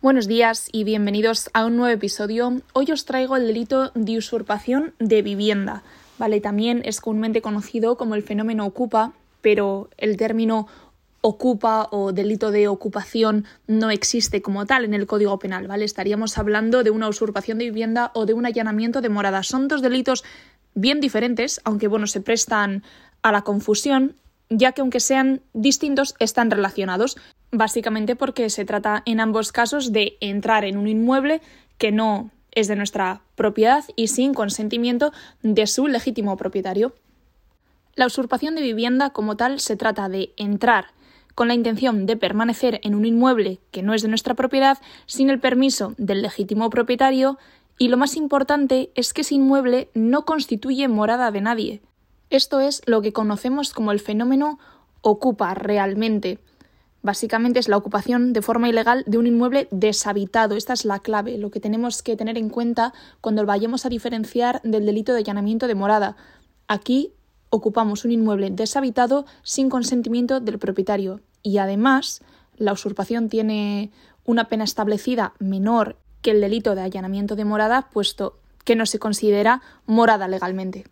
Buenos días y bienvenidos a un nuevo episodio. Hoy os traigo el delito de usurpación de vivienda. Vale, también es comúnmente conocido como el fenómeno ocupa, pero el término ocupa o delito de ocupación no existe como tal en el Código Penal, ¿vale? Estaríamos hablando de una usurpación de vivienda o de un allanamiento de morada. Son dos delitos bien diferentes, aunque bueno, se prestan a la confusión, ya que aunque sean distintos, están relacionados básicamente porque se trata en ambos casos de entrar en un inmueble que no es de nuestra propiedad y sin consentimiento de su legítimo propietario. La usurpación de vivienda como tal se trata de entrar con la intención de permanecer en un inmueble que no es de nuestra propiedad sin el permiso del legítimo propietario y lo más importante es que ese inmueble no constituye morada de nadie. Esto es lo que conocemos como el fenómeno ocupa realmente. Básicamente es la ocupación de forma ilegal de un inmueble deshabitado. Esta es la clave, lo que tenemos que tener en cuenta cuando vayamos a diferenciar del delito de allanamiento de morada. Aquí ocupamos un inmueble deshabitado sin consentimiento del propietario y además la usurpación tiene una pena establecida menor que el delito de allanamiento de morada, puesto que no se considera morada legalmente.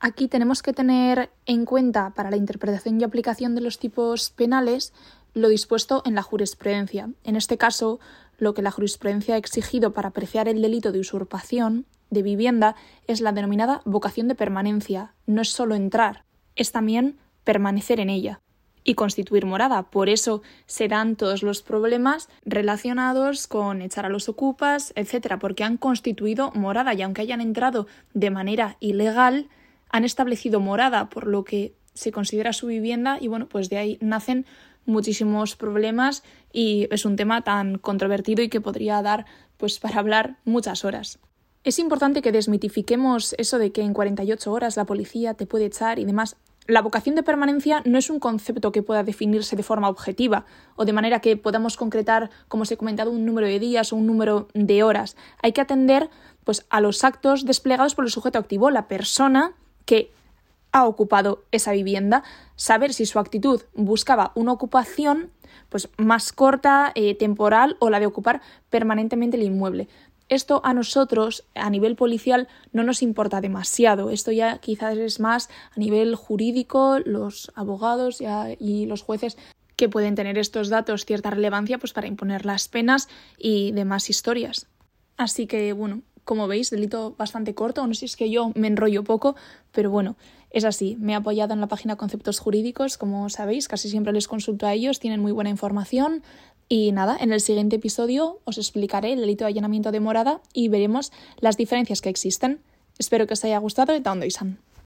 Aquí tenemos que tener en cuenta para la interpretación y aplicación de los tipos penales lo dispuesto en la jurisprudencia. En este caso, lo que la jurisprudencia ha exigido para apreciar el delito de usurpación de vivienda es la denominada vocación de permanencia. No es solo entrar, es también permanecer en ella y constituir morada. Por eso se dan todos los problemas relacionados con echar a los ocupas, etcétera, porque han constituido morada y aunque hayan entrado de manera ilegal, han establecido morada, por lo que se considera su vivienda y bueno, pues de ahí nacen muchísimos problemas y es un tema tan controvertido y que podría dar pues para hablar muchas horas. Es importante que desmitifiquemos eso de que en 48 horas la policía te puede echar y demás. La vocación de permanencia no es un concepto que pueda definirse de forma objetiva o de manera que podamos concretar, como os he comentado, un número de días o un número de horas. Hay que atender pues, a los actos desplegados por el sujeto activo, la persona que ha ocupado esa vivienda, saber si su actitud buscaba una ocupación pues más corta, eh, temporal o la de ocupar permanentemente el inmueble. Esto a nosotros, a nivel policial, no nos importa demasiado. Esto ya quizás es más a nivel jurídico, los abogados y los jueces que pueden tener estos datos cierta relevancia pues para imponer las penas y demás historias. Así que bueno, como veis, delito bastante corto, no sé si es que yo me enrollo poco, pero bueno, es así. Me he apoyado en la página Conceptos Jurídicos, como sabéis, casi siempre les consulto a ellos, tienen muy buena información. Y nada, en el siguiente episodio os explicaré el delito de allanamiento de morada y veremos las diferencias que existen. Espero que os haya gustado y Isan.